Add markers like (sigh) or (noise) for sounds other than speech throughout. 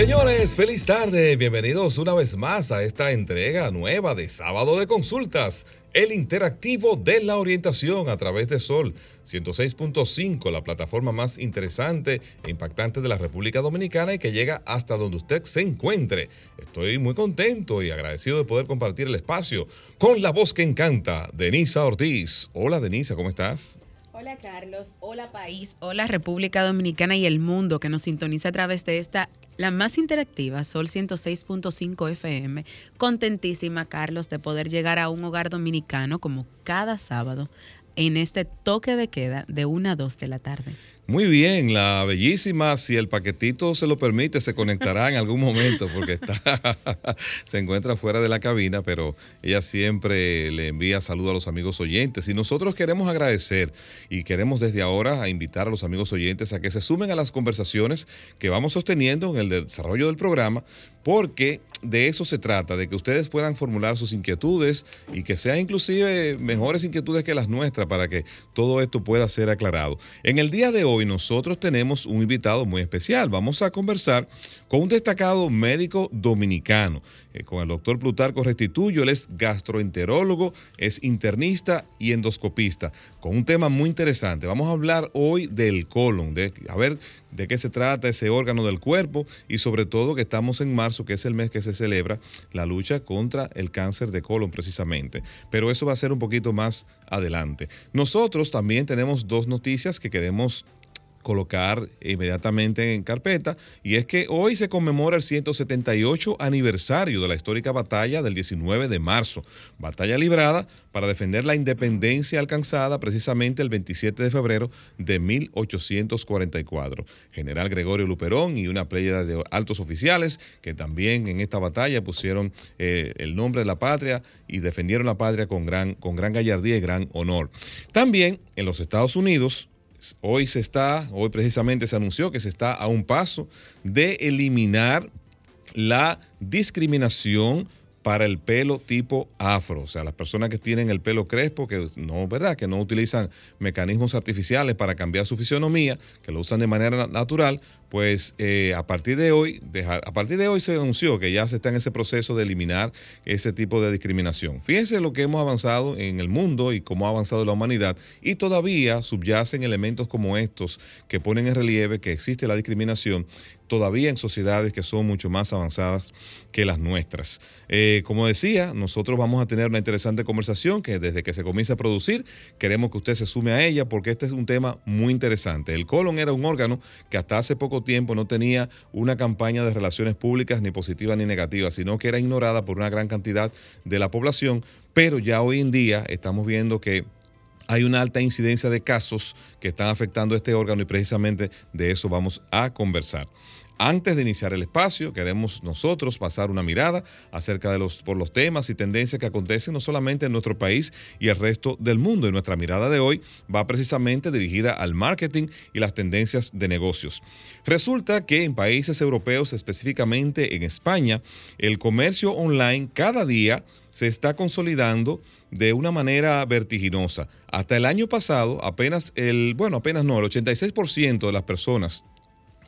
Señores, feliz tarde. Bienvenidos una vez más a esta entrega nueva de Sábado de Consultas, el interactivo de la orientación a través de Sol 106.5, la plataforma más interesante e impactante de la República Dominicana y que llega hasta donde usted se encuentre. Estoy muy contento y agradecido de poder compartir el espacio con la voz que encanta, Denisa Ortiz. Hola Denisa, ¿cómo estás? Hola Carlos, hola país, hola República Dominicana y el mundo que nos sintoniza a través de esta, la más interactiva, Sol 106.5 FM. Contentísima Carlos de poder llegar a un hogar dominicano como cada sábado en este toque de queda de 1 a 2 de la tarde. Muy bien, la bellísima, si el paquetito se lo permite, se conectará en algún momento porque está, (laughs) se encuentra fuera de la cabina, pero ella siempre le envía saludos a los amigos oyentes. Y nosotros queremos agradecer y queremos desde ahora invitar a los amigos oyentes a que se sumen a las conversaciones que vamos sosteniendo en el desarrollo del programa, porque de eso se trata, de que ustedes puedan formular sus inquietudes y que sean inclusive mejores inquietudes que las nuestras para que todo esto pueda ser aclarado. En el día de hoy nosotros tenemos un invitado muy especial. Vamos a conversar con un destacado médico dominicano, eh, con el doctor Plutarco Restituyo. Él es gastroenterólogo, es internista y endoscopista, con un tema muy interesante. Vamos a hablar hoy del colon, de a ver de qué se trata ese órgano del cuerpo y sobre todo que estamos en marzo, que es el mes que se celebra la lucha contra el cáncer de colon precisamente. Pero eso va a ser un poquito más adelante. Nosotros también tenemos dos noticias que queremos colocar inmediatamente en carpeta y es que hoy se conmemora el 178 aniversario de la histórica batalla del 19 de marzo, batalla librada para defender la independencia alcanzada precisamente el 27 de febrero de 1844. General Gregorio Luperón y una playa de altos oficiales que también en esta batalla pusieron eh, el nombre de la patria y defendieron la patria con gran, con gran gallardía y gran honor. También en los Estados Unidos, Hoy se está, hoy precisamente se anunció que se está a un paso de eliminar la discriminación para el pelo tipo afro, o sea, las personas que tienen el pelo crespo, que no, ¿verdad? Que no utilizan mecanismos artificiales para cambiar su fisionomía, que lo usan de manera natural, pues eh, a partir de hoy, a partir de hoy se anunció que ya se está en ese proceso de eliminar ese tipo de discriminación. Fíjense lo que hemos avanzado en el mundo y cómo ha avanzado la humanidad y todavía subyacen elementos como estos que ponen en relieve que existe la discriminación todavía en sociedades que son mucho más avanzadas que las nuestras. Eh, como decía, nosotros vamos a tener una interesante conversación que desde que se comienza a producir queremos que usted se sume a ella porque este es un tema muy interesante. El colon era un órgano que hasta hace poco tiempo no tenía una campaña de relaciones públicas ni positiva ni negativa, sino que era ignorada por una gran cantidad de la población, pero ya hoy en día estamos viendo que hay una alta incidencia de casos que están afectando este órgano y precisamente de eso vamos a conversar. Antes de iniciar el espacio, queremos nosotros pasar una mirada acerca de los, por los temas y tendencias que acontecen no solamente en nuestro país y el resto del mundo. Y nuestra mirada de hoy va precisamente dirigida al marketing y las tendencias de negocios. Resulta que en países europeos, específicamente en España, el comercio online cada día se está consolidando de una manera vertiginosa. Hasta el año pasado, apenas el, bueno, apenas no, el 86% de las personas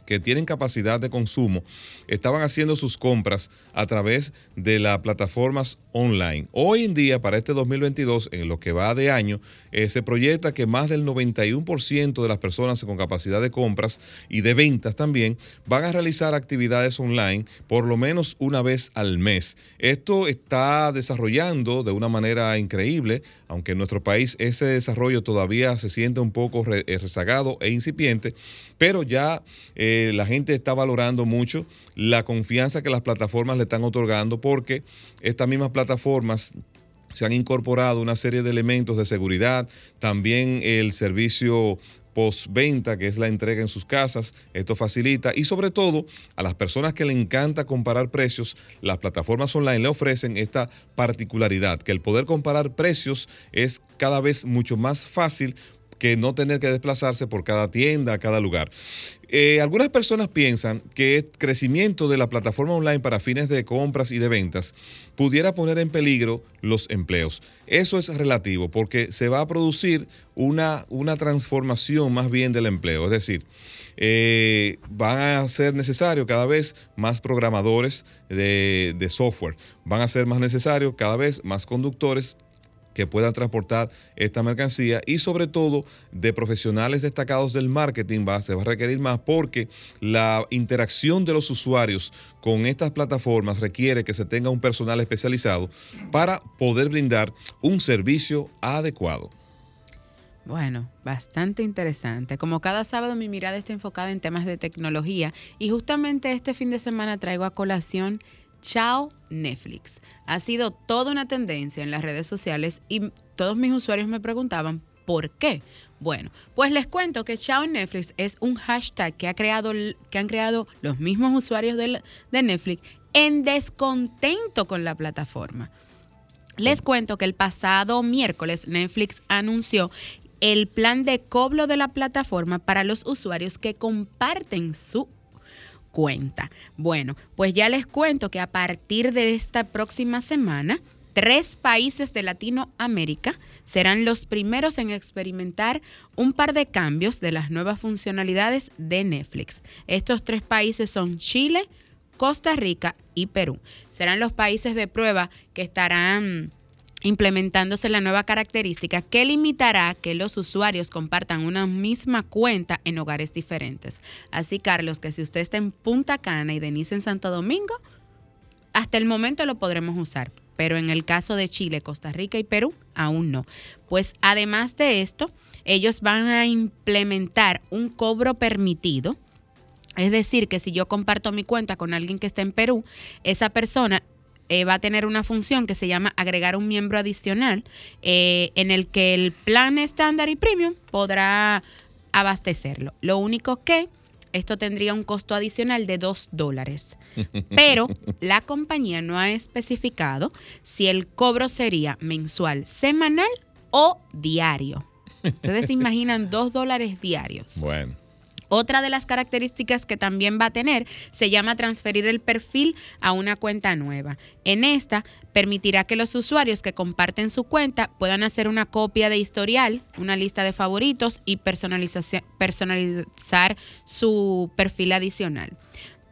que tienen capacidad de consumo estaban haciendo sus compras a través de las plataformas online. Hoy en día, para este 2022, en lo que va de año, eh, se proyecta que más del 91% de las personas con capacidad de compras y de ventas también van a realizar actividades online por lo menos una vez al mes. Esto está desarrollando de una manera increíble, aunque en nuestro país ese desarrollo todavía se siente un poco eh, rezagado e incipiente, pero ya eh, la gente está valorando mucho la confianza que las plataformas le están otorgando porque estas mismas plataformas se han incorporado una serie de elementos de seguridad, también el servicio postventa, que es la entrega en sus casas. Esto facilita y sobre todo a las personas que le encanta comparar precios, las plataformas online le ofrecen esta particularidad, que el poder comparar precios es cada vez mucho más fácil que no tener que desplazarse por cada tienda, cada lugar. Eh, algunas personas piensan que el crecimiento de la plataforma online para fines de compras y de ventas pudiera poner en peligro los empleos. Eso es relativo porque se va a producir una, una transformación más bien del empleo. Es decir, eh, van a ser necesarios cada vez más programadores de, de software, van a ser más necesarios cada vez más conductores que puedan transportar esta mercancía y sobre todo de profesionales destacados del marketing va, se va a requerir más porque la interacción de los usuarios con estas plataformas requiere que se tenga un personal especializado para poder brindar un servicio adecuado. Bueno, bastante interesante. Como cada sábado mi mirada está enfocada en temas de tecnología y justamente este fin de semana traigo a colación Chao Netflix. Ha sido toda una tendencia en las redes sociales y todos mis usuarios me preguntaban, ¿por qué? Bueno, pues les cuento que Chao Netflix es un hashtag que, ha creado, que han creado los mismos usuarios de, de Netflix en descontento con la plataforma. Les cuento que el pasado miércoles Netflix anunció el plan de cobro de la plataforma para los usuarios que comparten su cuenta. Bueno, pues ya les cuento que a partir de esta próxima semana, tres países de Latinoamérica serán los primeros en experimentar un par de cambios de las nuevas funcionalidades de Netflix. Estos tres países son Chile, Costa Rica y Perú. Serán los países de prueba que estarán implementándose la nueva característica que limitará que los usuarios compartan una misma cuenta en hogares diferentes. Así, Carlos, que si usted está en Punta Cana y Denise en Santo Domingo, hasta el momento lo podremos usar, pero en el caso de Chile, Costa Rica y Perú, aún no. Pues además de esto, ellos van a implementar un cobro permitido. Es decir, que si yo comparto mi cuenta con alguien que está en Perú, esa persona eh, va a tener una función que se llama agregar un miembro adicional eh, en el que el plan estándar y premium podrá abastecerlo. Lo único que esto tendría un costo adicional de 2 dólares. (laughs) Pero la compañía no ha especificado si el cobro sería mensual, semanal o diario. Ustedes se imaginan 2 dólares diarios. Bueno. Otra de las características que también va a tener se llama transferir el perfil a una cuenta nueva. En esta permitirá que los usuarios que comparten su cuenta puedan hacer una copia de historial, una lista de favoritos y personalizar su perfil adicional.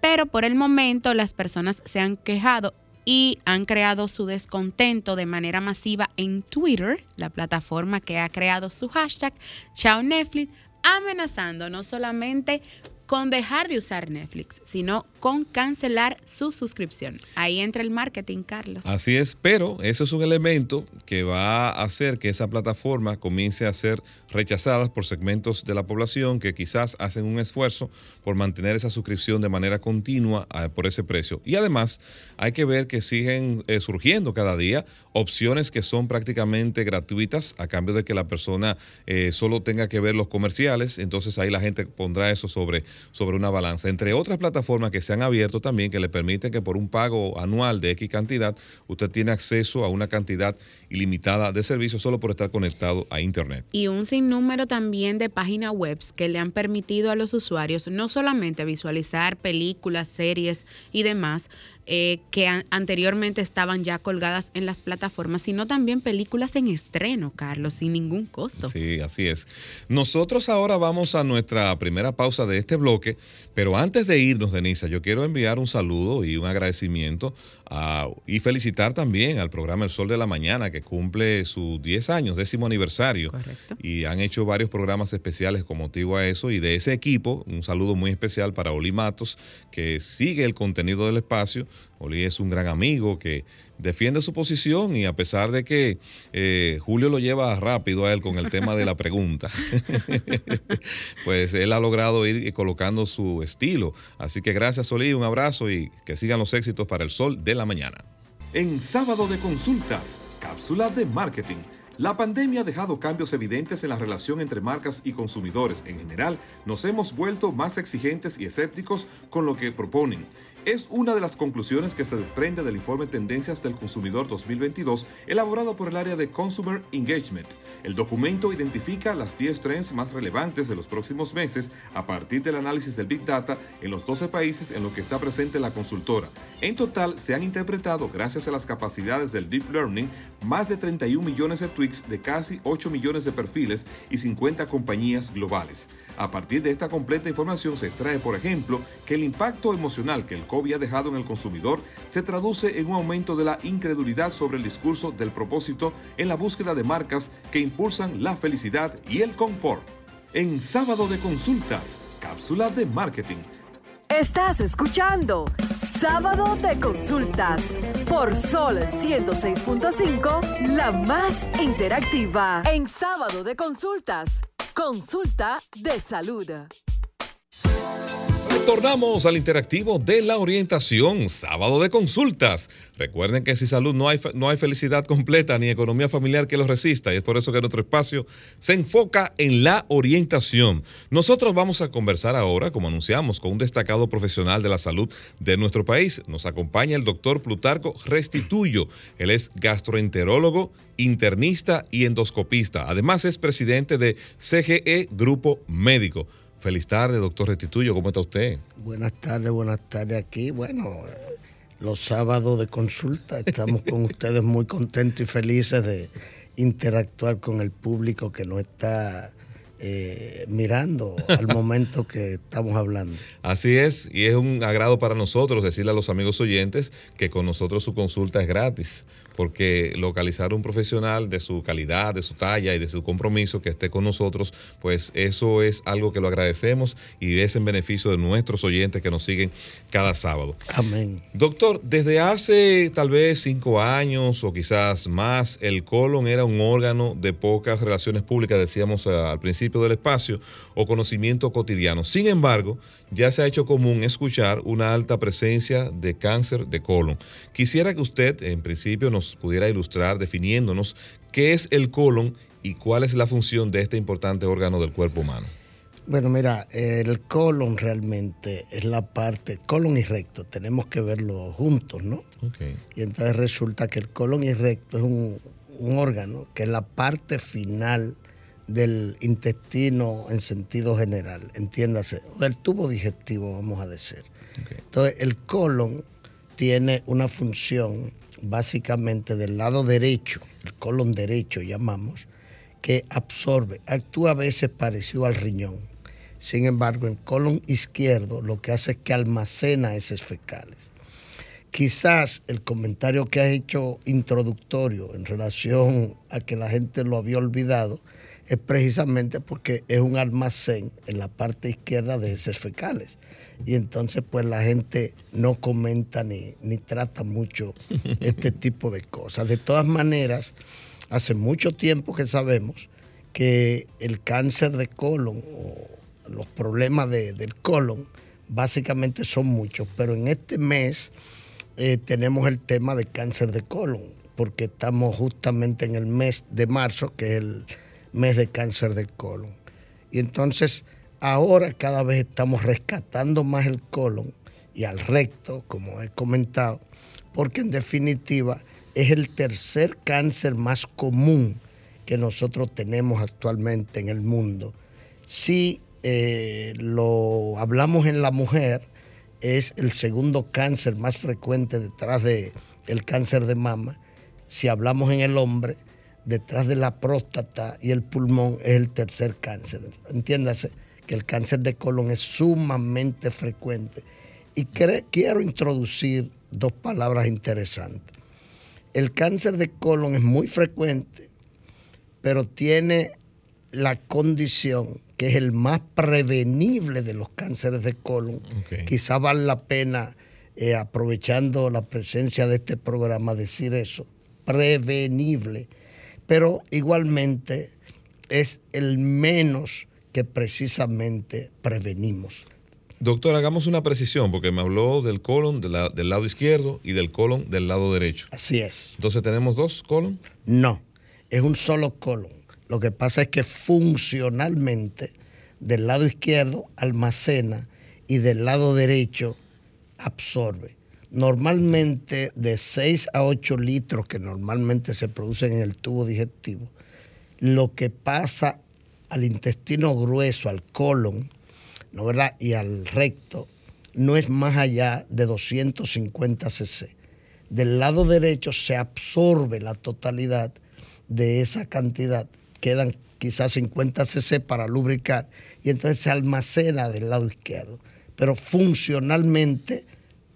Pero por el momento las personas se han quejado y han creado su descontento de manera masiva en Twitter, la plataforma que ha creado su hashtag Chao Netflix, amenazando no solamente con dejar de usar Netflix, sino con cancelar su suscripción. Ahí entra el marketing, Carlos. Así es, pero eso es un elemento que va a hacer que esa plataforma comience a ser rechazada por segmentos de la población que quizás hacen un esfuerzo por mantener esa suscripción de manera continua ah, por ese precio. Y además hay que ver que siguen eh, surgiendo cada día opciones que son prácticamente gratuitas a cambio de que la persona eh, solo tenga que ver los comerciales. Entonces ahí la gente pondrá eso sobre sobre una balanza. Entre otras plataformas que se han abierto también que le permiten que por un pago anual de X cantidad, usted tiene acceso a una cantidad ilimitada de servicios solo por estar conectado a Internet. Y un sinnúmero también de páginas web que le han permitido a los usuarios no solamente visualizar películas, series y demás, eh, que anteriormente estaban ya colgadas en las plataformas, sino también películas en estreno, Carlos, sin ningún costo. Sí, así es. Nosotros ahora vamos a nuestra primera pausa de este bloque, pero antes de irnos, Denisa, yo quiero enviar un saludo y un agradecimiento y felicitar también al programa El Sol de la Mañana, que cumple sus 10 años, décimo aniversario. Correcto. Y han hecho varios programas especiales con motivo a eso. Y de ese equipo, un saludo muy especial para Oli Matos, que sigue el contenido del espacio. Oli es un gran amigo que defiende su posición y a pesar de que eh, Julio lo lleva rápido a él con el tema de la pregunta, (laughs) pues él ha logrado ir colocando su estilo. Así que gracias Solí, un abrazo y que sigan los éxitos para el sol de la mañana. En sábado de consultas cápsula de marketing. La pandemia ha dejado cambios evidentes en la relación entre marcas y consumidores. En general, nos hemos vuelto más exigentes y escépticos con lo que proponen. Es una de las conclusiones que se desprende del informe Tendencias del Consumidor 2022 elaborado por el área de Consumer Engagement. El documento identifica las 10 trends más relevantes de los próximos meses a partir del análisis del Big Data en los 12 países en los que está presente la consultora. En total, se han interpretado, gracias a las capacidades del Deep Learning, más de 31 millones de tweets de casi 8 millones de perfiles y 50 compañías globales. A partir de esta completa información se extrae, por ejemplo, que el impacto emocional que el COVID ha dejado en el consumidor se traduce en un aumento de la incredulidad sobre el discurso del propósito en la búsqueda de marcas que impulsan la felicidad y el confort. En sábado de consultas, cápsula de marketing. Estás escuchando Sábado de Consultas por Sol 106.5, la más interactiva. En Sábado de Consultas, consulta de salud. Retornamos al interactivo de la orientación, sábado de consultas. Recuerden que sin salud no hay, no hay felicidad completa ni economía familiar que lo resista y es por eso que nuestro espacio se enfoca en la orientación. Nosotros vamos a conversar ahora, como anunciamos, con un destacado profesional de la salud de nuestro país. Nos acompaña el doctor Plutarco Restituyo. Él es gastroenterólogo, internista y endoscopista. Además es presidente de CGE Grupo Médico. Feliz tarde, doctor Restituyo, ¿cómo está usted? Buenas tardes, buenas tardes aquí. Bueno, los sábados de consulta estamos con (laughs) ustedes muy contentos y felices de interactuar con el público que nos está eh, mirando al (laughs) momento que estamos hablando. Así es, y es un agrado para nosotros decirle a los amigos oyentes que con nosotros su consulta es gratis porque localizar un profesional de su calidad, de su talla y de su compromiso que esté con nosotros, pues eso es algo que lo agradecemos y es en beneficio de nuestros oyentes que nos siguen cada sábado. Amén. Doctor, desde hace tal vez cinco años o quizás más, el colon era un órgano de pocas relaciones públicas, decíamos al principio del espacio, o conocimiento cotidiano. Sin embargo, ya se ha hecho común escuchar una alta presencia de cáncer de colon. Quisiera que usted, en principio, nos pudiera ilustrar definiéndonos qué es el colon y cuál es la función de este importante órgano del cuerpo humano. Bueno, mira, el colon realmente es la parte, colon y recto, tenemos que verlo juntos, ¿no? Okay. Y entonces resulta que el colon y recto es un, un órgano que es la parte final del intestino en sentido general, entiéndase, del tubo digestivo, vamos a decir. Okay. Entonces, el colon tiene una función básicamente del lado derecho, el colon derecho llamamos, que absorbe, actúa a veces parecido al riñón. Sin embargo, el colon izquierdo lo que hace es que almacena heces fecales. Quizás el comentario que has hecho introductorio en relación a que la gente lo había olvidado es precisamente porque es un almacén en la parte izquierda de heces fecales. Y entonces pues la gente no comenta ni, ni trata mucho (laughs) este tipo de cosas. De todas maneras, hace mucho tiempo que sabemos que el cáncer de colon o los problemas de, del colon básicamente son muchos, pero en este mes eh, tenemos el tema de cáncer de colon, porque estamos justamente en el mes de marzo, que es el mes de cáncer de colon. Y entonces ahora cada vez estamos rescatando más el colon y al recto, como he comentado, porque en definitiva es el tercer cáncer más común que nosotros tenemos actualmente en el mundo. Si eh, lo hablamos en la mujer, es el segundo cáncer más frecuente detrás del el cáncer de mama. Si hablamos en el hombre, detrás de la próstata y el pulmón es el tercer cáncer. Entiéndase que el cáncer de colon es sumamente frecuente. Y quiero introducir dos palabras interesantes. El cáncer de colon es muy frecuente, pero tiene la condición que es el más prevenible de los cánceres de colon. Okay. Quizá vale la pena, eh, aprovechando la presencia de este programa, decir eso, prevenible, pero igualmente es el menos que precisamente prevenimos. Doctor, hagamos una precisión, porque me habló del colon del lado izquierdo y del colon del lado derecho. Así es. Entonces, ¿tenemos dos colon? No, es un solo colon. Lo que pasa es que funcionalmente del lado izquierdo almacena y del lado derecho absorbe. Normalmente de 6 a 8 litros que normalmente se producen en el tubo digestivo, lo que pasa al intestino grueso, al colon, ¿no verdad? Y al recto, no es más allá de 250 cc. Del lado derecho se absorbe la totalidad de esa cantidad, quedan quizás 50 cc para lubricar y entonces se almacena del lado izquierdo. Pero funcionalmente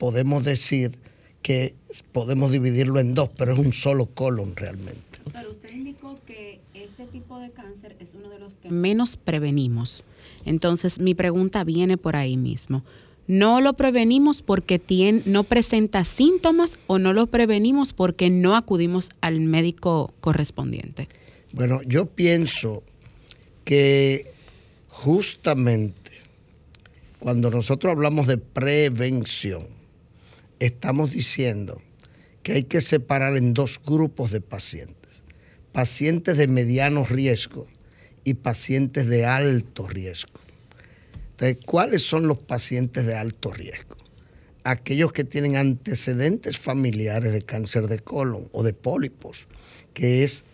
podemos decir que podemos dividirlo en dos, pero es un solo colon realmente. Pero usted indicó que este tipo de cáncer es uno de los que menos prevenimos. Entonces, mi pregunta viene por ahí mismo. ¿No lo prevenimos porque tiene, no presenta síntomas o no lo prevenimos porque no acudimos al médico correspondiente? Bueno, yo pienso que justamente cuando nosotros hablamos de prevención, estamos diciendo que hay que separar en dos grupos de pacientes. Pacientes de mediano riesgo y pacientes de alto riesgo. Entonces, ¿cuáles son los pacientes de alto riesgo? Aquellos que tienen antecedentes familiares de cáncer de colon o de pólipos, que es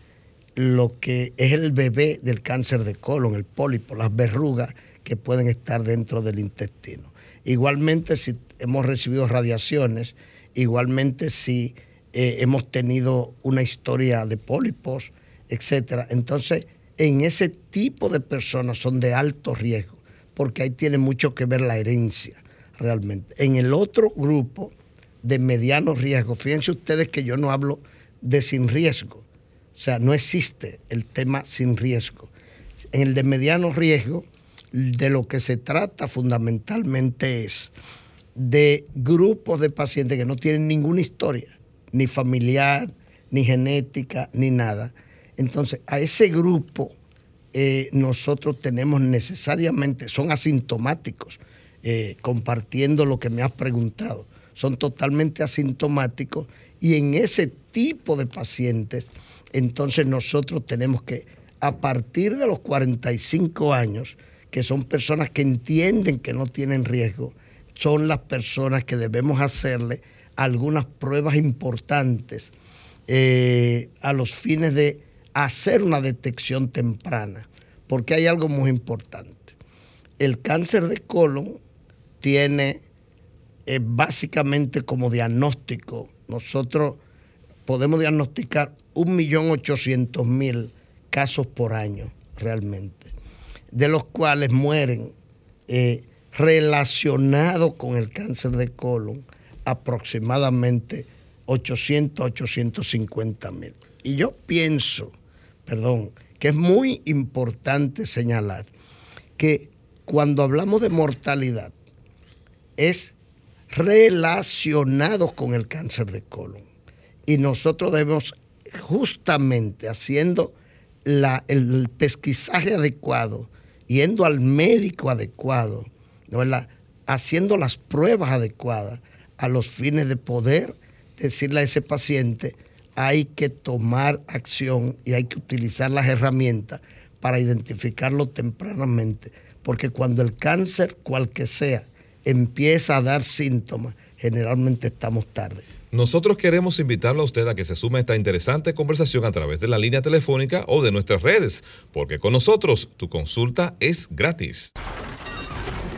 lo que es el bebé del cáncer de colon, el pólipo, las verrugas que pueden estar dentro del intestino. Igualmente, si hemos recibido radiaciones, igualmente si eh, hemos tenido una historia de pólipos, etcétera. Entonces, en ese tipo de personas son de alto riesgo, porque ahí tiene mucho que ver la herencia, realmente. En el otro grupo de mediano riesgo, fíjense ustedes que yo no hablo de sin riesgo, o sea, no existe el tema sin riesgo. En el de mediano riesgo, de lo que se trata fundamentalmente es de grupos de pacientes que no tienen ninguna historia, ni familiar, ni genética, ni nada. Entonces, a ese grupo eh, nosotros tenemos necesariamente, son asintomáticos, eh, compartiendo lo que me has preguntado, son totalmente asintomáticos y en ese tipo de pacientes, entonces nosotros tenemos que, a partir de los 45 años, que son personas que entienden que no tienen riesgo, son las personas que debemos hacerle algunas pruebas importantes eh, a los fines de hacer una detección temprana, porque hay algo muy importante. El cáncer de colon tiene eh, básicamente como diagnóstico, nosotros podemos diagnosticar 1.800.000 casos por año realmente, de los cuales mueren eh, relacionado con el cáncer de colon aproximadamente 800 850 mil. Y yo pienso, perdón, que es muy importante señalar que cuando hablamos de mortalidad es relacionado con el cáncer de colon. Y nosotros debemos justamente haciendo el pesquisaje adecuado, yendo al médico adecuado, haciendo las pruebas adecuadas a los fines de poder decirle a ese paciente, hay que tomar acción y hay que utilizar las herramientas para identificarlo tempranamente, porque cuando el cáncer, cual que sea, empieza a dar síntomas, generalmente estamos tarde. Nosotros queremos invitarlo a usted a que se sume a esta interesante conversación a través de la línea telefónica o de nuestras redes, porque con nosotros tu consulta es gratis.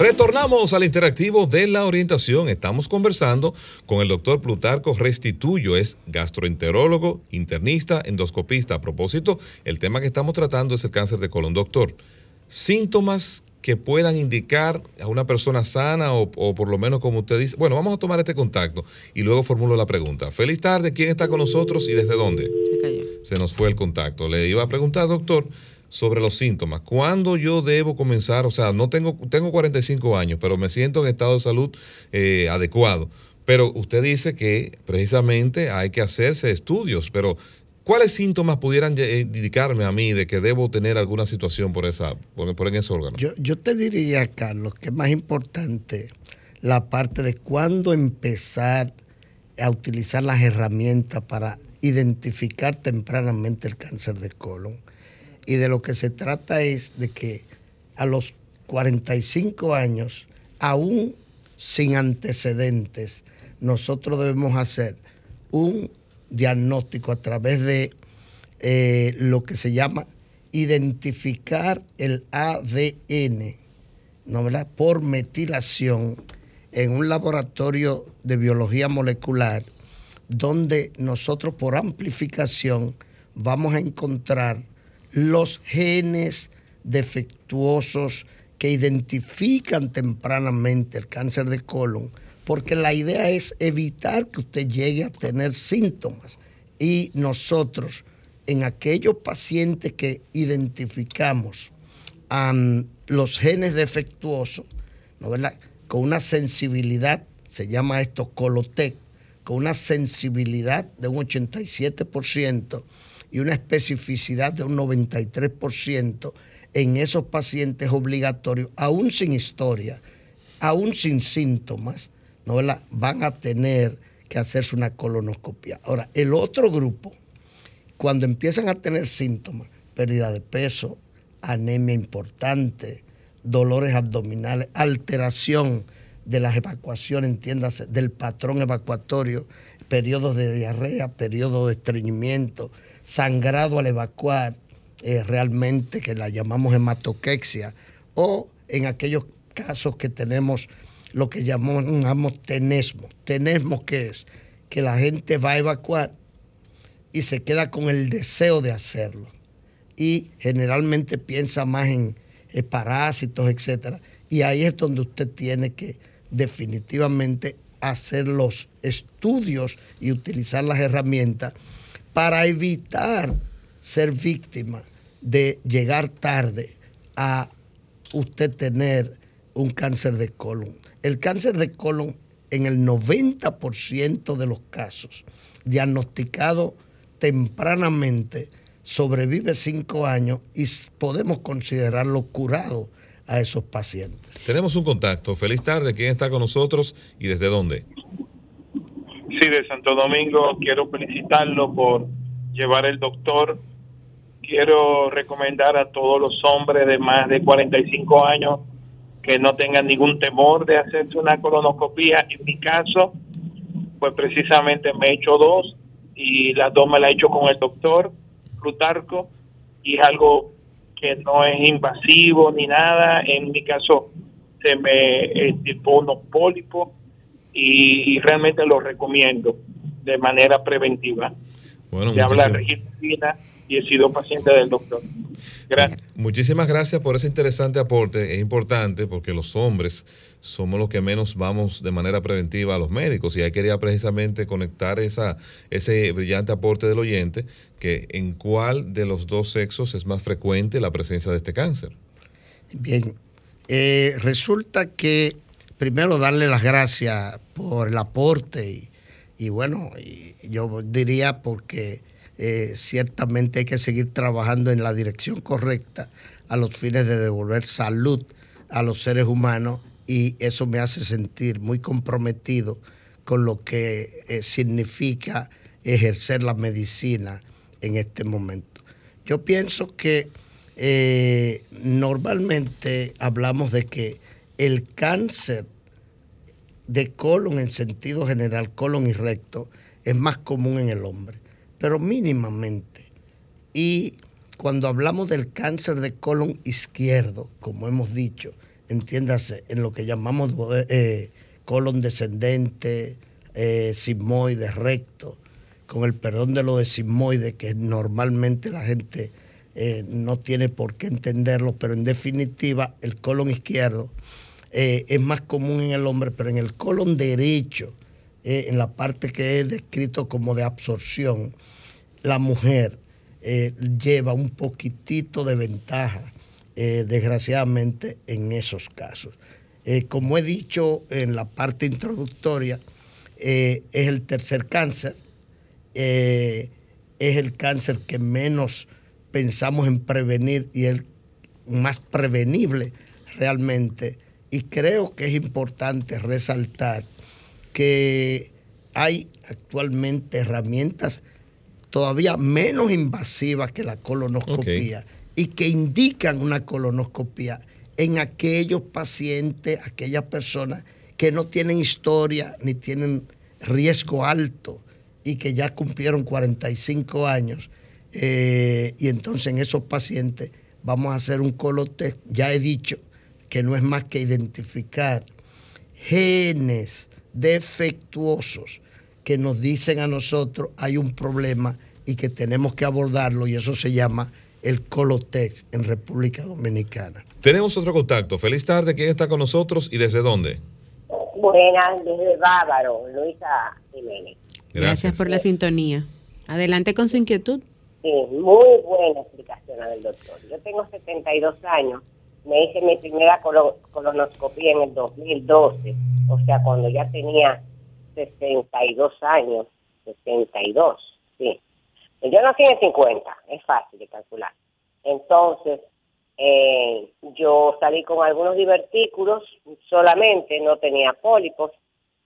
Retornamos al interactivo de la orientación. Estamos conversando con el doctor Plutarco Restituyo, es gastroenterólogo, internista, endoscopista. A propósito, el tema que estamos tratando es el cáncer de colon. Doctor, síntomas que puedan indicar a una persona sana o, o, por lo menos como usted dice. Bueno, vamos a tomar este contacto y luego formulo la pregunta. Feliz tarde, ¿quién está con nosotros y desde dónde? Se cayó. Se nos fue el contacto. Le iba a preguntar, doctor, sobre los síntomas. ¿Cuándo yo debo comenzar? O sea, no tengo, tengo 45 años, pero me siento en estado de salud eh, adecuado. Pero usted dice que precisamente hay que hacerse estudios, pero ¿cuáles síntomas pudieran eh, indicarme a mí de que debo tener alguna situación por, esa, por, por en ese órgano? Yo, yo te diría, Carlos, que es más importante la parte de cuándo empezar a utilizar las herramientas para identificar tempranamente el cáncer de colon. Y de lo que se trata es de que a los 45 años, aún sin antecedentes, nosotros debemos hacer un diagnóstico a través de eh, lo que se llama identificar el ADN, ¿no verdad? Por metilación en un laboratorio de biología molecular donde nosotros por amplificación vamos a encontrar los genes defectuosos que identifican tempranamente el cáncer de colon, porque la idea es evitar que usted llegue a tener síntomas. Y nosotros, en aquellos pacientes que identificamos um, los genes defectuosos, con una sensibilidad, se llama esto Colotec, con una sensibilidad de un 87% y una especificidad de un 93%, en esos pacientes obligatorios, aún sin historia, aún sin síntomas, ¿no van a tener que hacerse una colonoscopia. Ahora, el otro grupo, cuando empiezan a tener síntomas, pérdida de peso, anemia importante, dolores abdominales, alteración de las evacuaciones, entiéndase, del patrón evacuatorio, periodos de diarrea, periodos de estreñimiento, sangrado al evacuar, eh, realmente que la llamamos hematoquexia, o en aquellos casos que tenemos lo que llamamos tenesmo. Tenesmo que es que la gente va a evacuar y se queda con el deseo de hacerlo. Y generalmente piensa más en, en parásitos, etcétera. Y ahí es donde usted tiene que definitivamente hacer los estudios y utilizar las herramientas para evitar ser víctima de llegar tarde a usted tener un cáncer de colon. El cáncer de colon en el 90% de los casos diagnosticado tempranamente sobrevive cinco años y podemos considerarlo curado a esos pacientes. Tenemos un contacto. Feliz tarde. ¿Quién está con nosotros y desde dónde? Sí, de Santo Domingo. Quiero felicitarlo por llevar el doctor. Quiero recomendar a todos los hombres de más de 45 años que no tengan ningún temor de hacerse una colonoscopia. En mi caso, pues precisamente me he hecho dos y las dos me las he hecho con el doctor Plutarco y es algo que no es invasivo ni nada. En mi caso se me estirpó unos pólipos y, y realmente lo recomiendo de manera preventiva. Bueno, Se habla muchísimas- Regina y he sido paciente del doctor. Gracias. Muchísimas gracias por ese interesante aporte. Es importante porque los hombres somos los que menos vamos de manera preventiva a los médicos. Y ahí quería precisamente conectar esa, ese brillante aporte del oyente, que en cuál de los dos sexos es más frecuente la presencia de este cáncer. Bien, eh, resulta que primero darle las gracias por el aporte y, bueno, y yo diría porque eh, ciertamente hay que seguir trabajando en la dirección correcta a los fines de devolver salud a los seres humanos y eso me hace sentir muy comprometido con lo que eh, significa ejercer la medicina en este momento. Yo pienso que eh, normalmente hablamos de que el cáncer de colon en sentido general, colon y recto, es más común en el hombre, pero mínimamente. Y cuando hablamos del cáncer de colon izquierdo, como hemos dicho, entiéndase, en lo que llamamos eh, colon descendente, eh, recto, con el perdón de lo de sigmoide, que normalmente la gente eh, no tiene por qué entenderlo, pero en definitiva el colon izquierdo eh, es más común en el hombre, pero en el colon derecho, eh, en la parte que es descrito como de absorción, la mujer lleva un poquitito de ventaja, desgraciadamente, en esos casos. como he dicho en la parte introductoria, es el tercer cáncer, es el cáncer que menos pensamos en prevenir y el más prevenible realmente. Y creo que es importante resaltar que hay actualmente herramientas todavía menos invasivas que la colonoscopía y que indican una colonoscopía en aquellos pacientes, aquellas personas que no tienen historia ni tienen riesgo alto y que ya cumplieron 45 años eh, y entonces en esos pacientes vamos a hacer un colotest. Ya he dicho que no es más que identificar genes defectuosos que nos dicen a nosotros hay un problema y que tenemos que abordarlo y eso se llama el Colotex en República Dominicana. Tenemos otro contacto. Feliz tarde. ¿Quién está con nosotros y desde dónde? Buenas, desde Bávaro, Luisa Jiménez. Gracias por la sintonía. Adelante con su inquietud. Sí, muy buena explicación del doctor. Yo tengo 72 años, me hice mi primera colonoscopia en el 2012, o sea, cuando ya tenía 62 años, 62, sí. Yo nací en 50, es fácil de calcular. Entonces, eh, yo salí con algunos divertículos, solamente no tenía pólipos,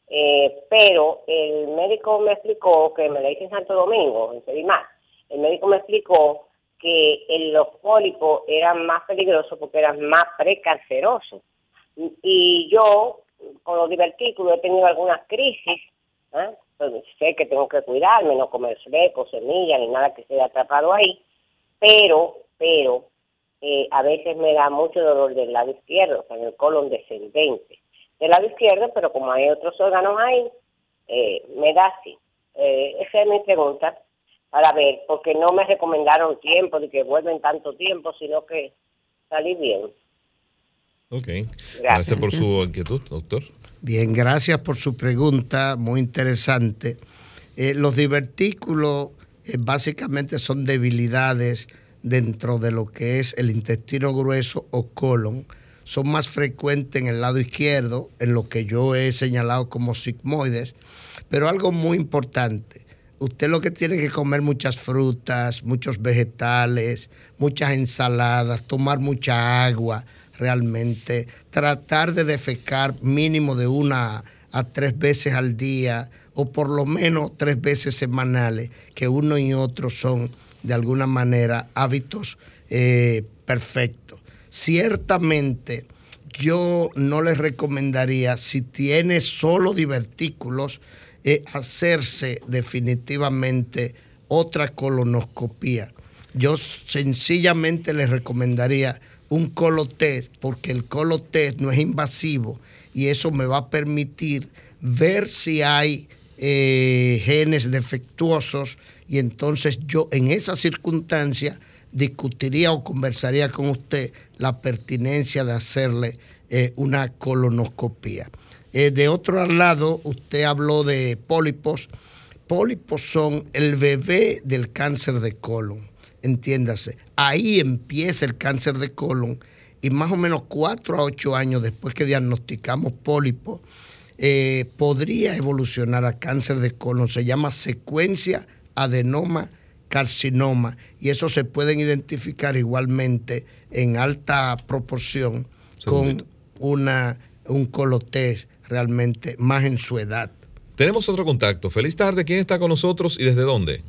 eh, pero el médico me explicó que me la hice en Santo Domingo, en Sedimar, el médico me explicó que los pólipos eran más peligrosos porque eran más precancerosos. Y yo, con los divertículos, he tenido algunas crisis. ¿eh? sé que tengo que cuidarme, no comer flecos, semillas, ni nada que se haya atrapado ahí. Pero, pero, eh, a veces me da mucho dolor del lado izquierdo, o sea, en el colon descendente. Del lado izquierdo, pero como hay otros órganos ahí, eh, me da así. esa es mi pregunta para ver, porque no me recomendaron tiempo de que vuelven tanto tiempo, sino que salí bien. Ok. Gracias, por su inquietud, doctor. Bien, gracias por su pregunta, muy interesante. Eh, los divertículos eh, básicamente son debilidades dentro de lo que es el intestino grueso o colon. Son más frecuentes en el lado izquierdo, en lo que yo he señalado como sigmoides, pero algo muy importante usted lo que tiene que comer muchas frutas, muchos vegetales, muchas ensaladas, tomar mucha agua, realmente, tratar de defecar mínimo de una a tres veces al día o por lo menos tres veces semanales, que uno y otro son de alguna manera hábitos eh, perfectos. Ciertamente yo no les recomendaría, si tiene solo divertículos, hacerse definitivamente otra colonoscopía. Yo sencillamente les recomendaría un colotest porque el colotest no es invasivo y eso me va a permitir ver si hay eh, genes defectuosos y entonces yo en esa circunstancia discutiría o conversaría con usted la pertinencia de hacerle eh, una colonoscopía. Eh, de otro lado, usted habló de pólipos. Pólipos son el bebé del cáncer de colon, entiéndase. Ahí empieza el cáncer de colon y más o menos cuatro a ocho años después que diagnosticamos pólipos, eh, podría evolucionar a cáncer de colon. Se llama secuencia adenoma carcinoma y eso se pueden identificar igualmente en alta proporción con una, un colotest realmente más en su edad. Tenemos otro contacto. Feliz tarde. ¿Quién está con nosotros y desde dónde?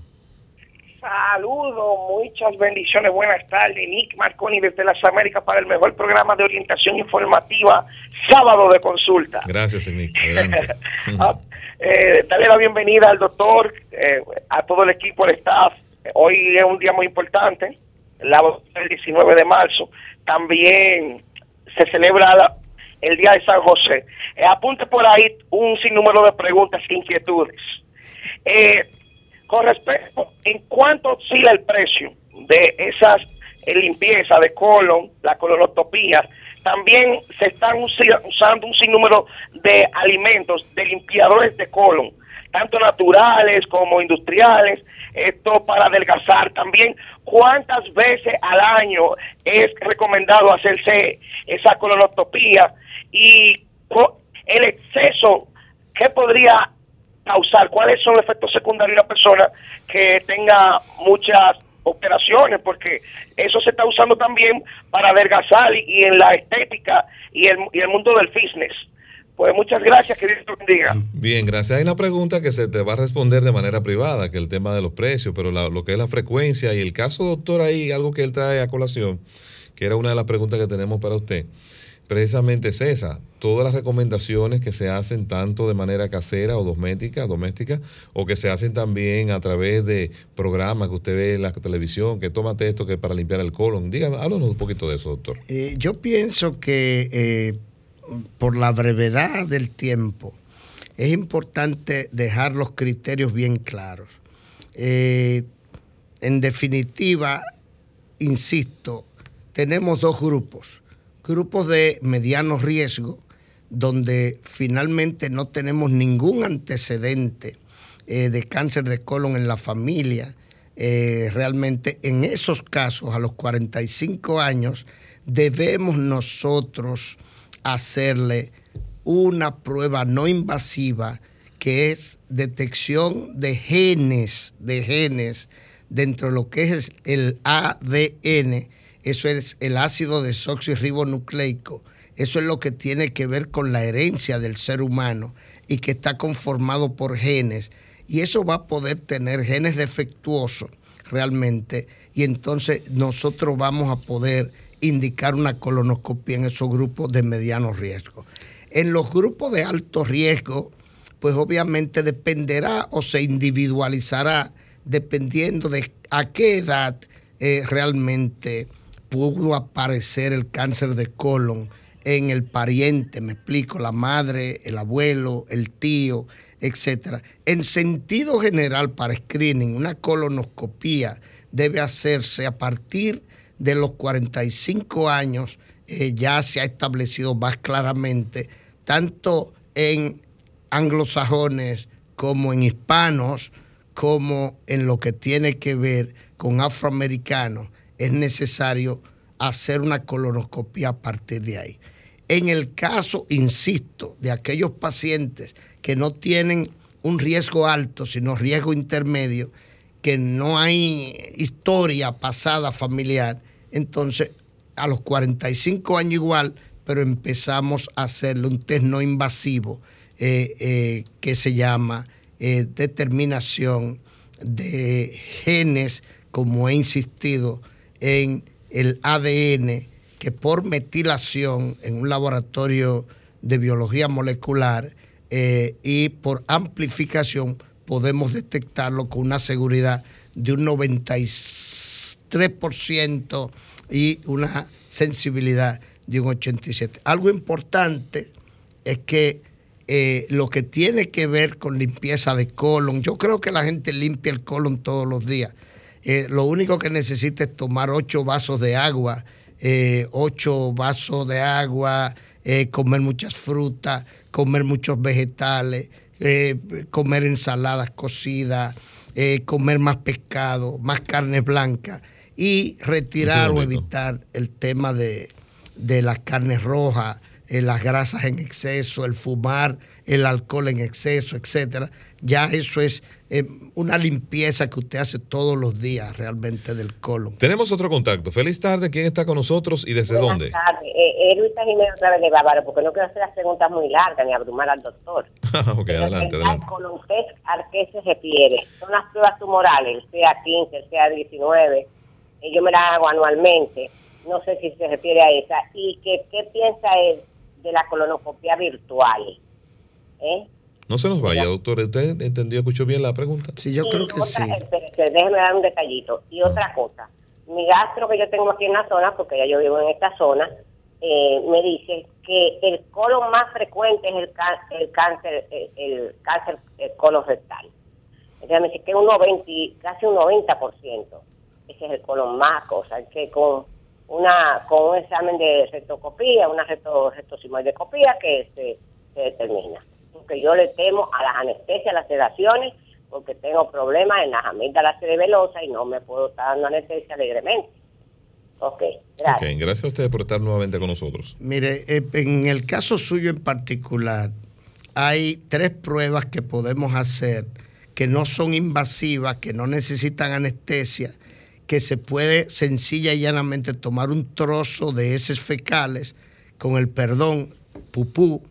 Saludos, muchas bendiciones, buenas tardes. Nick Marconi desde las Américas para el mejor programa de orientación informativa, sábado de consulta. Gracias, Nick. Adelante. (laughs) Ah, eh, darle la bienvenida al doctor, eh, a todo el equipo, el staff. Hoy es un día muy importante, el 19 de marzo. También se celebra la, el día de San José. Eh, apunte por ahí un sinnúmero de preguntas e inquietudes. Eh, con respecto, ¿en cuánto oscila el precio de esas en limpieza de colon, la colonotopía. También se están usando un sinnúmero de alimentos, de limpiadores de colon, tanto naturales como industriales, esto para adelgazar también. ¿Cuántas veces al año es recomendado hacerse esa colonotopía? Y el exceso, ¿qué podría causar? ¿Cuáles son los efectos secundarios de una persona que tenga muchas operaciones? Porque eso se está usando también para adelgazar y, en la estética y el, el mundo del fitness. Pues muchas gracias, que Dios te bendiga. Bien, gracias. Hay una pregunta que se te va a responder de manera privada, que el tema de los precios, pero lo que es la frecuencia y el caso, doctor, ahí, algo que él trae a colación, que era una de las preguntas que tenemos para usted precisamente es esa, todas las recomendaciones que se hacen tanto de manera casera o doméstica, doméstica, o que se hacen también a través de programas que usted ve en la televisión, que tómate esto que para limpiar el colon. Dígame, háblanos un poquito de eso, doctor. Eh, yo pienso que eh, por la brevedad del tiempo es importante dejar los criterios bien claros. Eh, en definitiva, insisto, tenemos dos grupos grupos de mediano riesgo, donde finalmente no tenemos ningún antecedente eh, de cáncer de colon en la familia, eh, realmente en esos casos, a los 45 años, debemos nosotros hacerle una prueba no invasiva que es detección de genes, de genes dentro de lo que es el ADN eso es el ácido desoxirribonucleico. Eso es lo que tiene que ver con la herencia del ser humano y que está conformado por genes. Y eso va a poder tener genes defectuosos realmente. Y entonces nosotros vamos a poder indicar una colonoscopia en esos grupos de mediano riesgo. En los grupos de alto riesgo, pues obviamente dependerá o se individualizará dependiendo de a qué edad eh, realmente pudo aparecer el cáncer de colon en el pariente, me explico, la madre, el abuelo, el tío, etc. En sentido general, para screening, una colonoscopía debe hacerse a partir de los 45 años, eh, ya se ha establecido más claramente, tanto en anglosajones como en hispanos, como en lo que tiene que ver con afroamericanos es necesario hacer una colonoscopia a partir de ahí. En el caso, insisto, de aquellos pacientes que no tienen un riesgo alto, sino riesgo intermedio, que no hay historia pasada familiar, entonces a los 45 años igual, pero empezamos a hacerle un test no invasivo eh, eh, que se llama eh, determinación de genes, como he insistido, en el ADN que por metilación en un laboratorio de biología molecular eh, y por amplificación podemos detectarlo con una seguridad de un 93% y una sensibilidad de un 87%. Algo importante es que eh, lo que tiene que ver con limpieza de colon, yo creo que la gente limpia el colon todos los días eh, lo único que necesita es tomar ocho vasos de agua, eh, ocho vasos de agua, eh, comer muchas frutas, comer muchos vegetales, comer ensaladas cocidas, comer más pescado, más carne blanca y retirar o evitar el tema de, de las carnes rojas, las grasas en exceso, el fumar, el alcohol en exceso, etcétera. Ya eso es eh, una limpieza que usted hace todos los días realmente del colon. Tenemos otro contacto. Feliz tarde. ¿Quién está con nosotros y desde Buenas dónde? Tardes. Eh, eh, Luisa Jiménez otra vez de Bávaro, porque no quiero hacer las preguntas muy largas ni abrumar al doctor. (laughs) ok, adelante, adelante. Colon test a qué se refiere. Son las pruebas tumorales, el CA15, el CA19. yo me las hago anualmente. No sé si se refiere a esa. ¿Y qué, qué piensa él de la colonoscopia virtual? ¿Eh? No se nos vaya, doctor. ¿Usted entendió, escuchó bien la pregunta? Sí, yo creo que sí. déjeme dar un detallito. Y otra cosa, mi gastro que yo tengo aquí en la zona, porque ya yo vivo en esta zona, eh, me dice que el colon más frecuente es el, el cáncer el, cáncer colorectal. me dice que un 90, casi un 90%. ese es el colon más cosa, que con una con un examen de rectocopía, una recto, rectosimoidecopía que se, se determina. Porque yo le temo a las anestesias, a las sedaciones, porque tengo problemas en las amígdalas cerebelosas y no me puedo estar dando anestesia alegremente. Ok, gracias. Ok, gracias a ustedes por estar nuevamente con nosotros. Mire, eh, en el caso suyo en particular, hay tres pruebas que podemos hacer que no son invasivas, que no necesitan anestesia, que se puede sencilla y llanamente tomar un trozo de heces fecales con el perdón, pupú,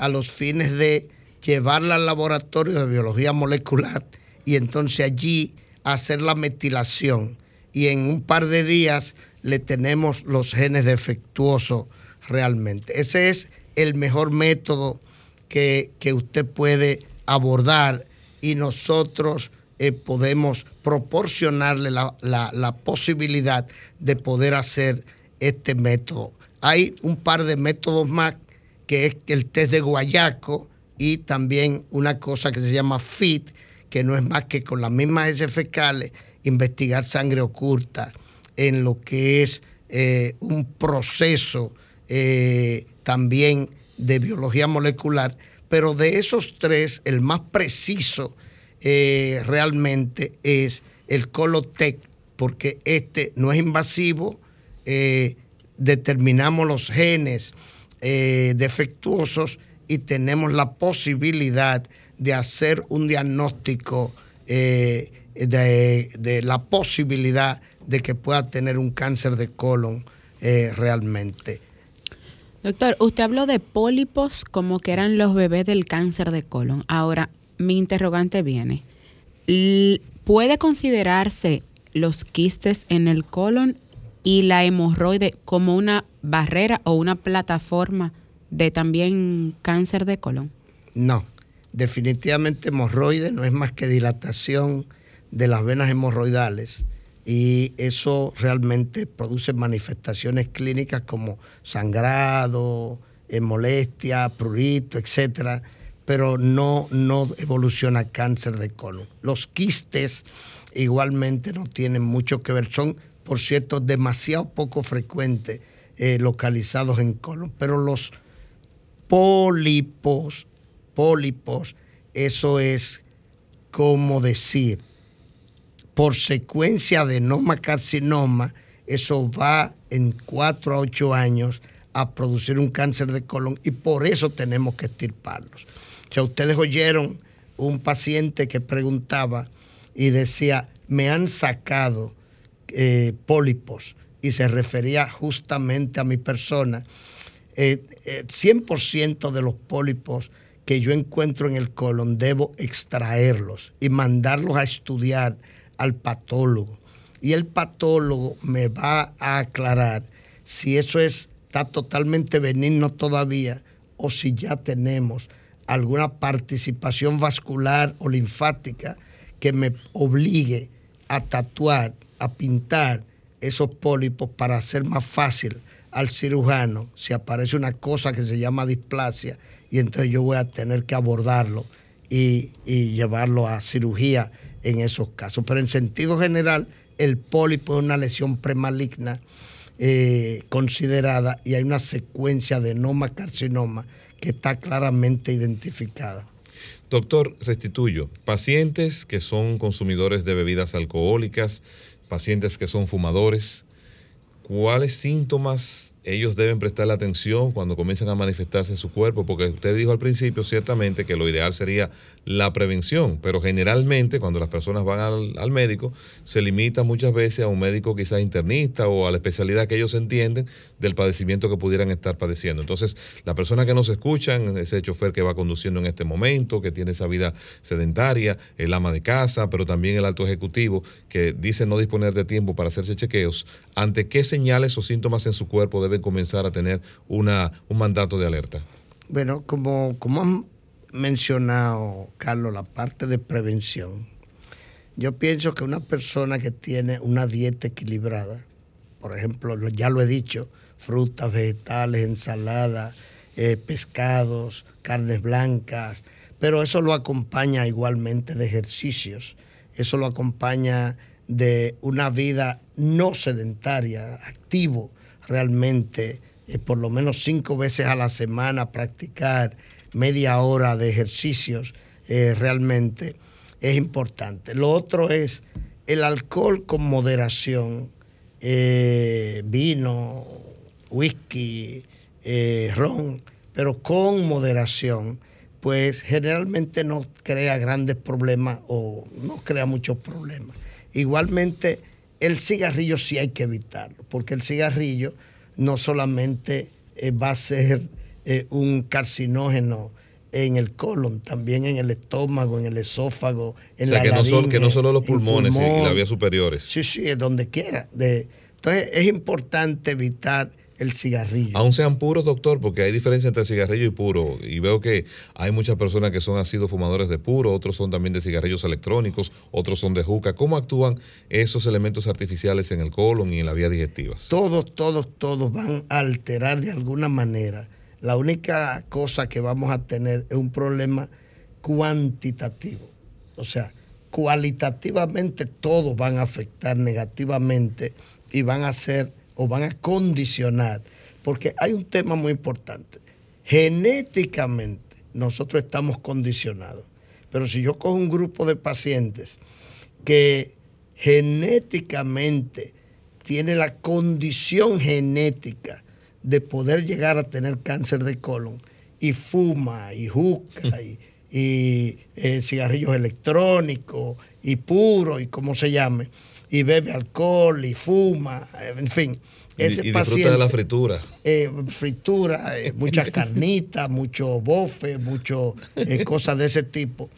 a los fines de llevarla al laboratorio de biología molecular y entonces allí hacer la metilación. Y en un par de días le tenemos los genes defectuosos realmente. Ese es el mejor método que, que usted puede abordar y nosotros eh, podemos proporcionarle la, la, la, posibilidad de poder hacer este método. Hay un par de métodos más, que es el test de guayaco y también una cosa que se llama FIT, que no es más que con las mismas heces fecales investigar sangre oculta en lo que es eh, un proceso eh, también de biología molecular, pero de esos tres, el más preciso eh, realmente es el Colotec, porque este no es invasivo, determinamos los genes eh, defectuosos y tenemos la posibilidad de hacer un diagnóstico de, de, la posibilidad de que pueda tener un cáncer de colon realmente. Doctor, usted habló de pólipos como que eran los bebés del cáncer de colon. Ahora, mi interrogante viene. ¿Puede considerarse los quistes en el colon y la hemorroide como una barrera o una plataforma de también cáncer de colon? No, definitivamente hemorroide no es más que dilatación de las venas hemorroidales y eso realmente produce manifestaciones clínicas como sangrado, eh, molestia, prurito, etcétera pero no, no evoluciona cáncer de colon. Los quistes igualmente no tienen mucho que ver, son, por cierto, demasiado poco frecuentes eh, localizados en colon, pero los pólipos, pólipos, eso es como decir, por secuencia de noma carcinoma, eso va en 4 a 8 años a producir un cáncer de colon y por eso tenemos que estirparlos. O sea, ustedes oyeron un paciente que preguntaba y decía, me han sacado eh, pólipos y se refería justamente a mi persona. 100% eh, eh, de los pólipos que yo encuentro en el colon debo extraerlos y mandarlos a estudiar al patólogo. Y el patólogo me va a aclarar si eso es, está totalmente benigno todavía o si ya tenemos alguna participación vascular o linfática que me obligue a tatuar, a pintar esos pólipos para hacer más fácil al cirujano si aparece una cosa que se llama displasia y entonces yo voy a tener que abordarlo y, llevarlo a cirugía en esos casos. Pero en sentido general, el pólipo es una lesión premaligna eh, considerada y hay una secuencia de noma carcinoma que está claramente identificada. Doctor, restituyo, pacientes que son consumidores de bebidas alcohólicas, pacientes que son fumadores, ¿cuáles síntomas ellos deben prestarle atención cuando comienzan a manifestarse en su cuerpo, porque usted dijo al principio ciertamente que lo ideal sería la prevención, pero generalmente cuando las personas van al, médico se limita muchas veces a un médico quizás internista o a la especialidad que ellos entienden del padecimiento que pudieran estar padeciendo. Entonces, la persona que nos escuchan, ese chofer que va conduciendo en este momento, que tiene esa vida sedentaria, el ama de casa, pero también el alto ejecutivo, que dice no disponer de tiempo para hacerse chequeos, ¿ante qué señales o síntomas en su cuerpo debe comenzar a tener una, un mandato de alerta? Bueno, como, como han mencionado, Carlos, la parte de prevención, yo pienso que una persona que tiene una dieta equilibrada, por ejemplo, ya lo he dicho, frutas, vegetales, ensaladas, eh, pescados, carnes blancas, pero eso lo acompaña igualmente de ejercicios, eso lo acompaña de una vida no sedentaria, activo realmente, eh, por lo menos cinco veces a la semana, practicar media hora de ejercicios, eh, realmente es importante. Lo otro es el alcohol con moderación, eh, vino, whisky, ron, pero con moderación, pues generalmente no crea grandes problemas o no crea muchos problemas. Igualmente, el cigarrillo sí hay que evitarlo, porque el cigarrillo no solamente eh, va a ser eh, un carcinógeno en el colon, también en el estómago, en el esófago, en o sea, la que, no son, que no laringe, solo los pulmones y- las vías superiores. Sí, sí, es donde quiera. De, entonces es importante evitar el cigarrillo. Aún sean puros, doctor, porque hay diferencia entre cigarrillo y puro. Y veo que hay muchas personas que son así fumadores de puro, otros son también de cigarrillos electrónicos, otros son de juca. ¿Cómo actúan esos elementos artificiales en el colon y en las vías digestivas? todos, todos, todos van a alterar de alguna manera. La única cosa que vamos a tener es un problema cuantitativo. O sea, cualitativamente todos van a afectar negativamente y van a ser o van a condicionar. Porque hay un tema muy importante. Genéticamente nosotros estamos condicionados. Pero si yo cojo un grupo de pacientes que genéticamente tiene la condición genética de poder llegar a tener cáncer de colon y fuma y juca y, y, eh, cigarrillos electrónicos y puro y como se llame y bebe alcohol y fuma, en fin. Y, Ese y disfruta paciente, de la fritura. eh, fritura, eh, muchas carnitas, mucho bofe, mucho eh, cosas de ese tipo.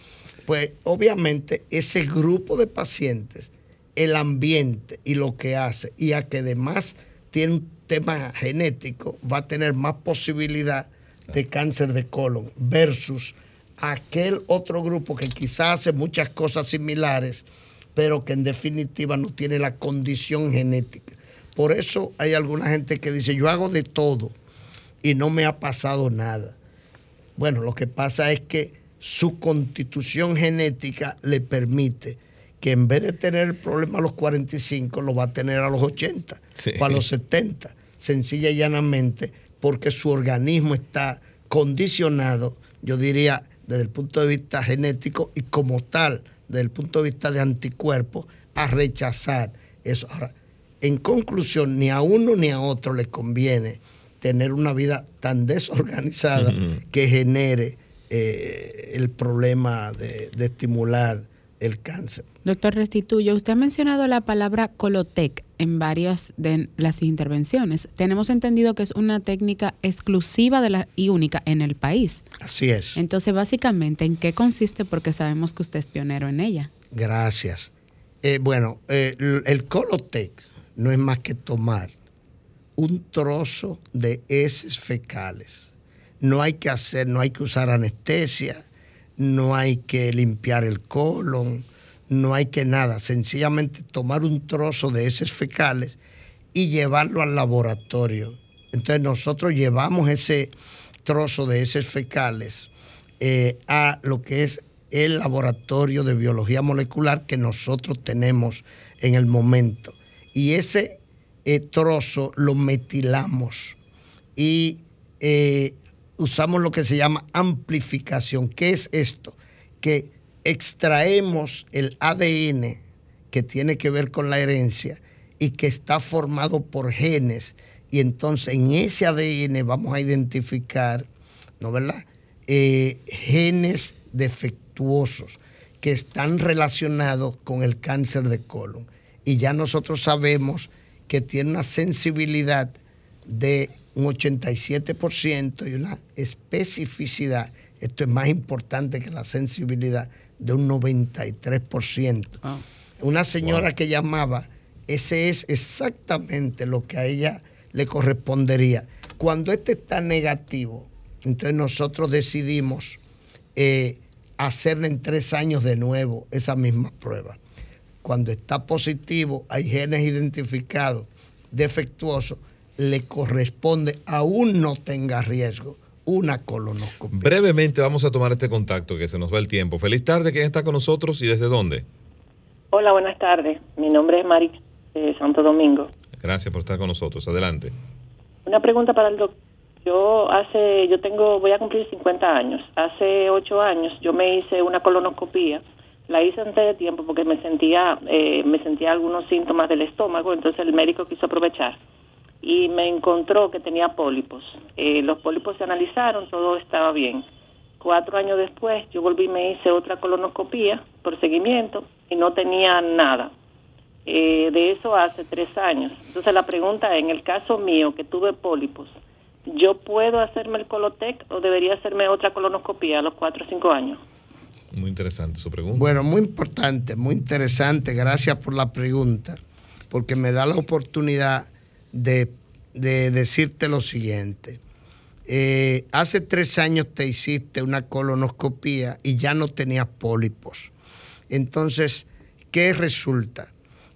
Pues obviamente ese grupo de pacientes, el ambiente y lo que hace, y a que además tiene un tema genético, va a tener más posibilidad de cáncer de colon versus aquel otro grupo que quizás hace muchas cosas similares, pero que en definitiva no tiene la condición genética. Por eso hay alguna gente que dice, yo hago de todo y no me ha pasado nada. Bueno, lo que pasa es que su constitución genética le permite que en vez de tener el problema a los 45, lo va a tener a los 80 Sí. o a los 70, sencilla y llanamente, porque su organismo está condicionado, yo diría, desde el punto de vista genético y como tal, desde el punto de vista de anticuerpos, a rechazar eso. Ahora, en conclusión, ni a uno ni a otro le conviene tener una vida tan desorganizada que genere eh, el problema de, de estimular el cáncer. Doctor Restituyo, usted ha mencionado la palabra Colotec en varias de las intervenciones. Tenemos entendido que es una técnica exclusiva de la, y única en el país. Así es. Entonces, básicamente, ¿en qué consiste? Porque sabemos que usted es pionero en ella. Gracias. Eh, bueno, eh, el Colotec no es más que tomar un trozo de heces fecales. No hay que hacer, no hay que usar anestesia, no hay que limpiar el colon, no hay que nada. Sencillamente tomar un trozo de heces fecales y llevarlo al laboratorio. Entonces nosotros llevamos ese trozo de heces fecales eh, a lo que es el laboratorio de biología molecular que nosotros tenemos en el momento. Y ese eh, trozo lo metilamos y eh, usamos lo que se llama amplificación. ¿Qué es esto? Que extraemos el ADN que tiene que ver con la herencia y que está formado por genes. Y entonces en ese ADN vamos a identificar, ¿no verdad? Eh, genes defectuosos que están relacionados con el cáncer de colon. Y ya nosotros sabemos que tiene una sensibilidad de un 87% y una especificidad, esto es más importante que la sensibilidad, de un 93%. Una señora que llamaba, ese es exactamente lo que a ella le correspondería. Cuando este está negativo, entonces nosotros decidimos eh, hacerle en tres años de nuevo esa misma prueba. Cuando está positivo, hay genes identificados defectuosos, le corresponde, aún no tenga riesgo, una colonoscopia. Brevemente vamos a tomar este contacto que se nos va el tiempo. Feliz tarde, ¿quién está con nosotros y desde dónde? Hola, buenas tardes. Mi nombre es Mari de Santo Domingo. Gracias por estar con nosotros. Adelante. Una pregunta para el doctor. Yo hace, yo tengo, voy a cumplir 50 años. Hace 8 años yo me hice una colonoscopía. La hice antes de tiempo porque me sentía, eh, me sentía algunos síntomas del estómago, entonces el médico quiso aprovechar y me encontró que tenía pólipos. Eh, los pólipos se analizaron, todo estaba bien. Cuatro años después yo volví y me hice otra colonoscopía por seguimiento y no tenía nada. Eh, de eso hace tres años. Entonces la pregunta es, en el caso mío que tuve pólipos, ¿yo puedo hacerme el Colotec o debería hacerme otra colonoscopía a los cuatro o cinco años? Muy interesante su pregunta. Bueno, muy importante, muy interesante. Gracias por la pregunta, porque me da la oportunidad de, decirte lo siguiente. Eh, hace tres años te hiciste una colonoscopía y ya no tenías pólipos. Entonces, ¿qué resulta?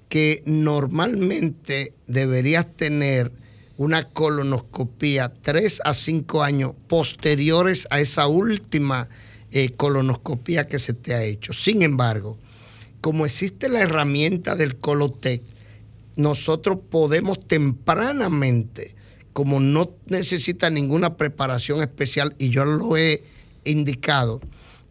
Que normalmente deberías tener una colonoscopía tres a cinco años posteriores a esa última eh, colonoscopía que se te ha hecho. Sin embargo, como existe la herramienta del Colotec, nosotros podemos tempranamente, como no necesita ninguna preparación especial, y yo lo he indicado,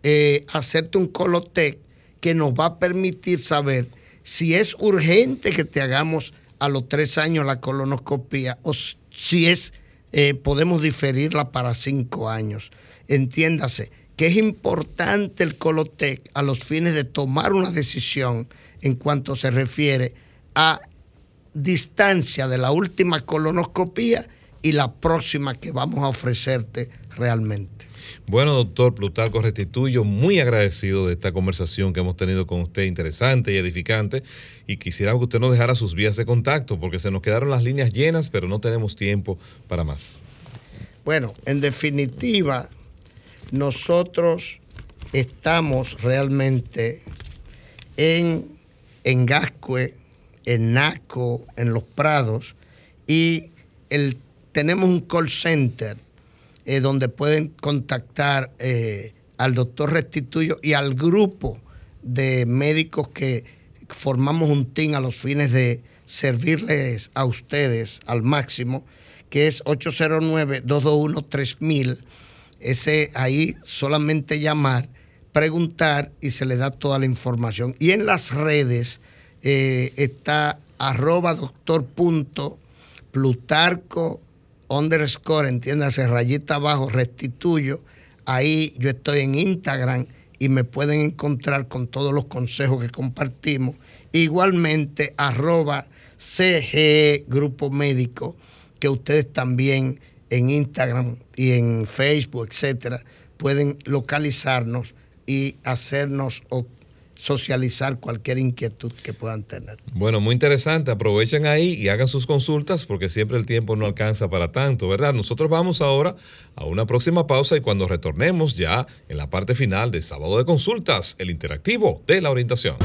eh, hacerte un Colotec que nos va a permitir saber si es urgente que te hagamos a los tres años la colonoscopia o si es, eh, podemos diferirla para cinco años. Entiéndase que es importante el Colotec a los fines de tomar una decisión en cuanto se refiere a distancia de la última colonoscopía y la próxima que vamos a ofrecerte realmente. Bueno, doctor Plutarco Restituyo, muy agradecido de esta conversación que hemos tenido con usted, interesante y edificante, y quisiera que usted nos dejara sus vías de contacto, porque se nos quedaron las líneas llenas, pero no tenemos tiempo para más. Bueno, en definitiva, nosotros estamos realmente en, en Gascue, en Naco, en Los Prados, y el, tenemos un call center eh, donde pueden contactar eh, al doctor Restituyo y al grupo de médicos que formamos un team a los fines de servirles a ustedes al máximo, que es 809-221-3000. Ese ahí solamente llamar, preguntar y se le da toda la información. Y en las redes eh, está arroba doctor punto plutarco underscore, entiéndase, rayita abajo, restituyo. Ahí yo estoy en Instagram y me pueden encontrar con todos los consejos que compartimos. Igualmente, arroba CG Grupo Médico, que ustedes también en Instagram y en Facebook, etcétera, pueden localizarnos y hacernos socializar cualquier inquietud que puedan tener. Bueno, muy interesante. Aprovechen ahí y hagan sus consultas porque siempre el tiempo no alcanza para tanto, ¿verdad? Nosotros vamos ahora a una próxima pausa y cuando retornemos ya en la parte final de sábado de consultas, el interactivo de la orientación.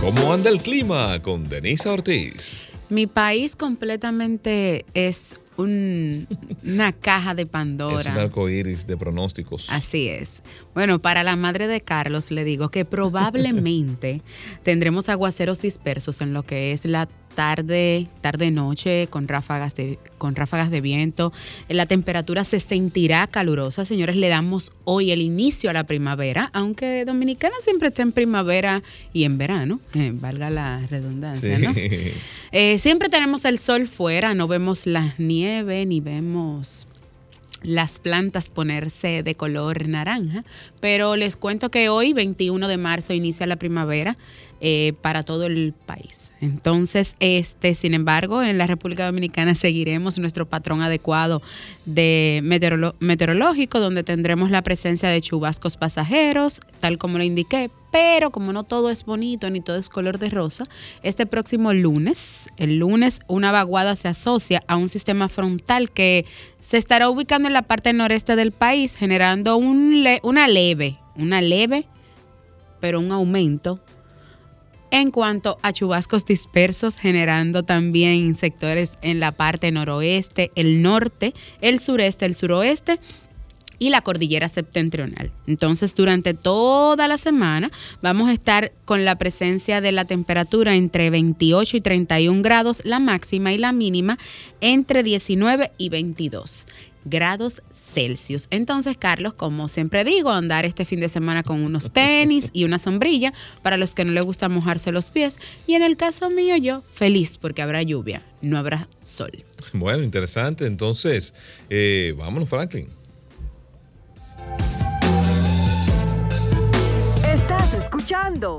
¿Cómo anda el clima con Denisa Ortiz? Mi país completamente es una caja de Pandora. Es un arco iris de pronósticos. Así es. Bueno, para la madre de Carlos le digo que probablemente (laughs) tendremos aguaceros dispersos en lo que es la tarde, tarde noche con ráfagas de con ráfagas de viento. La temperatura se sentirá calurosa, señores, le damos hoy el inicio a la primavera, aunque Dominicana siempre está en primavera y en verano, eh, valga la redundancia, ¿no? Eh, siempre tenemos el sol fuera, no vemos la nieve ni vemos las plantas ponerse de color naranja, pero les cuento que hoy, 21 de marzo, inicia la primavera eh, para todo el país. Entonces, este, sin embargo, en la República Dominicana seguiremos nuestro patrón adecuado de meteorológico, donde tendremos la presencia de chubascos pasajeros, tal como lo indiqué, pero como no todo es bonito ni todo es color de rosa, este próximo lunes, el lunes, una vaguada se asocia a un sistema frontal que se estará ubicando en la parte noreste del país, generando un una leve, una leve, pero un aumento en cuanto a chubascos dispersos, generando también sectores en la parte noroeste, el norte, el sureste, el suroeste y la cordillera septentrional. Entonces, durante toda la semana vamos a estar con la presencia de la temperatura entre 28 y 31 grados, la máxima y la mínima entre 19 y 22 grados Celsius. Entonces, Carlos, como siempre digo, andar este fin de semana con unos tenis y una sombrilla para los que no les gusta mojarse los pies. Y en el caso mío, yo feliz porque habrá lluvia, no habrá sol. Bueno, interesante. Entonces, eh, vámonos, Franklin. Estás escuchando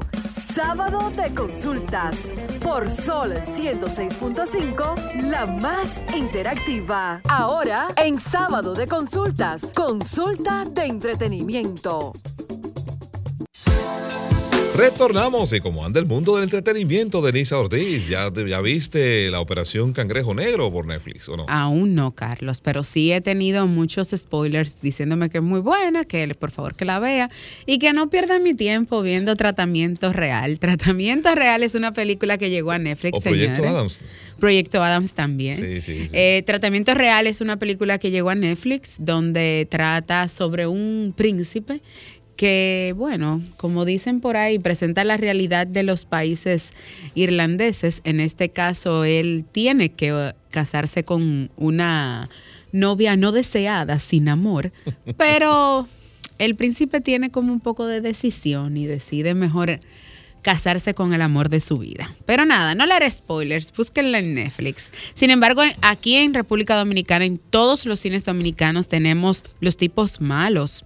Sábado de Consultas por Sol 106.5, la más interactiva. Ahora en Sábado de Consultas, consulta de entretenimiento. Retornamos y como anda el mundo del entretenimiento, Denisa Ortiz, ¿ya, ¿ya viste la operación Cangrejo Negro por Netflix o no? Aún no, Carlos, pero sí he tenido muchos spoilers diciéndome que es muy buena, que por favor que la vea y que no pierda mi tiempo viendo Tratamiento Real. (laughs) Tratamiento Real es una película que llegó a Netflix, O Proyecto señores. Adams. Proyecto Adams también. Sí, sí, sí. Eh, Tratamiento Real es una película que llegó a Netflix donde trata sobre un príncipe que, bueno, como dicen por ahí, presenta la realidad de los países irlandeses. En este caso, él tiene que eh, casarse con una novia no deseada, sin amor, (laughs) pero el príncipe tiene como un poco de decisión y decide mejor casarse con el amor de su vida. Pero nada, no le haré spoilers, búsquenla en Netflix. Sin embargo, aquí en República Dominicana, en todos los cines dominicanos, tenemos los tipos malos.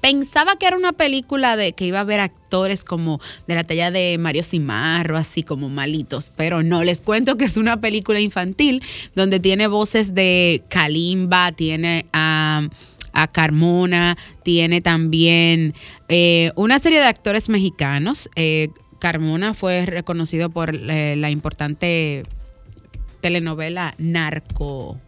Pensaba que era una película de que iba a haber actores como de la talla de Mario Cimarro, así como malitos, pero no, les cuento que es una película infantil donde tiene voces de Kalimba, tiene a, a Carmona, tiene también eh, una serie de actores mexicanos. Eh, Carmona fue reconocido por eh, la importante telenovela Narco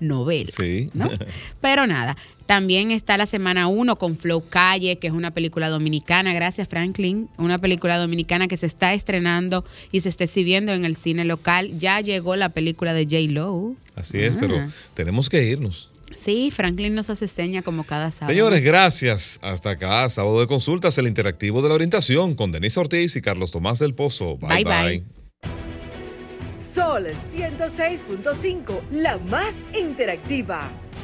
Novela. Sí. ¿no? (laughs) Pero nada, también está la semana 1 con Flow Calle, que es una película dominicana, gracias Franklin, una película dominicana que se está estrenando y se está exhibiendo en el cine local. Ya llegó la película de J. Lo. Así es, Ah. pero tenemos que irnos. Sí, Franklin nos hace seña como cada sábado. Señores, gracias. Hasta acá, sábado de consultas, el interactivo de la orientación con Denise Ortiz y Carlos Tomás del Pozo. Bye Bye, bye. bye. Sol 106.5, la más interactiva.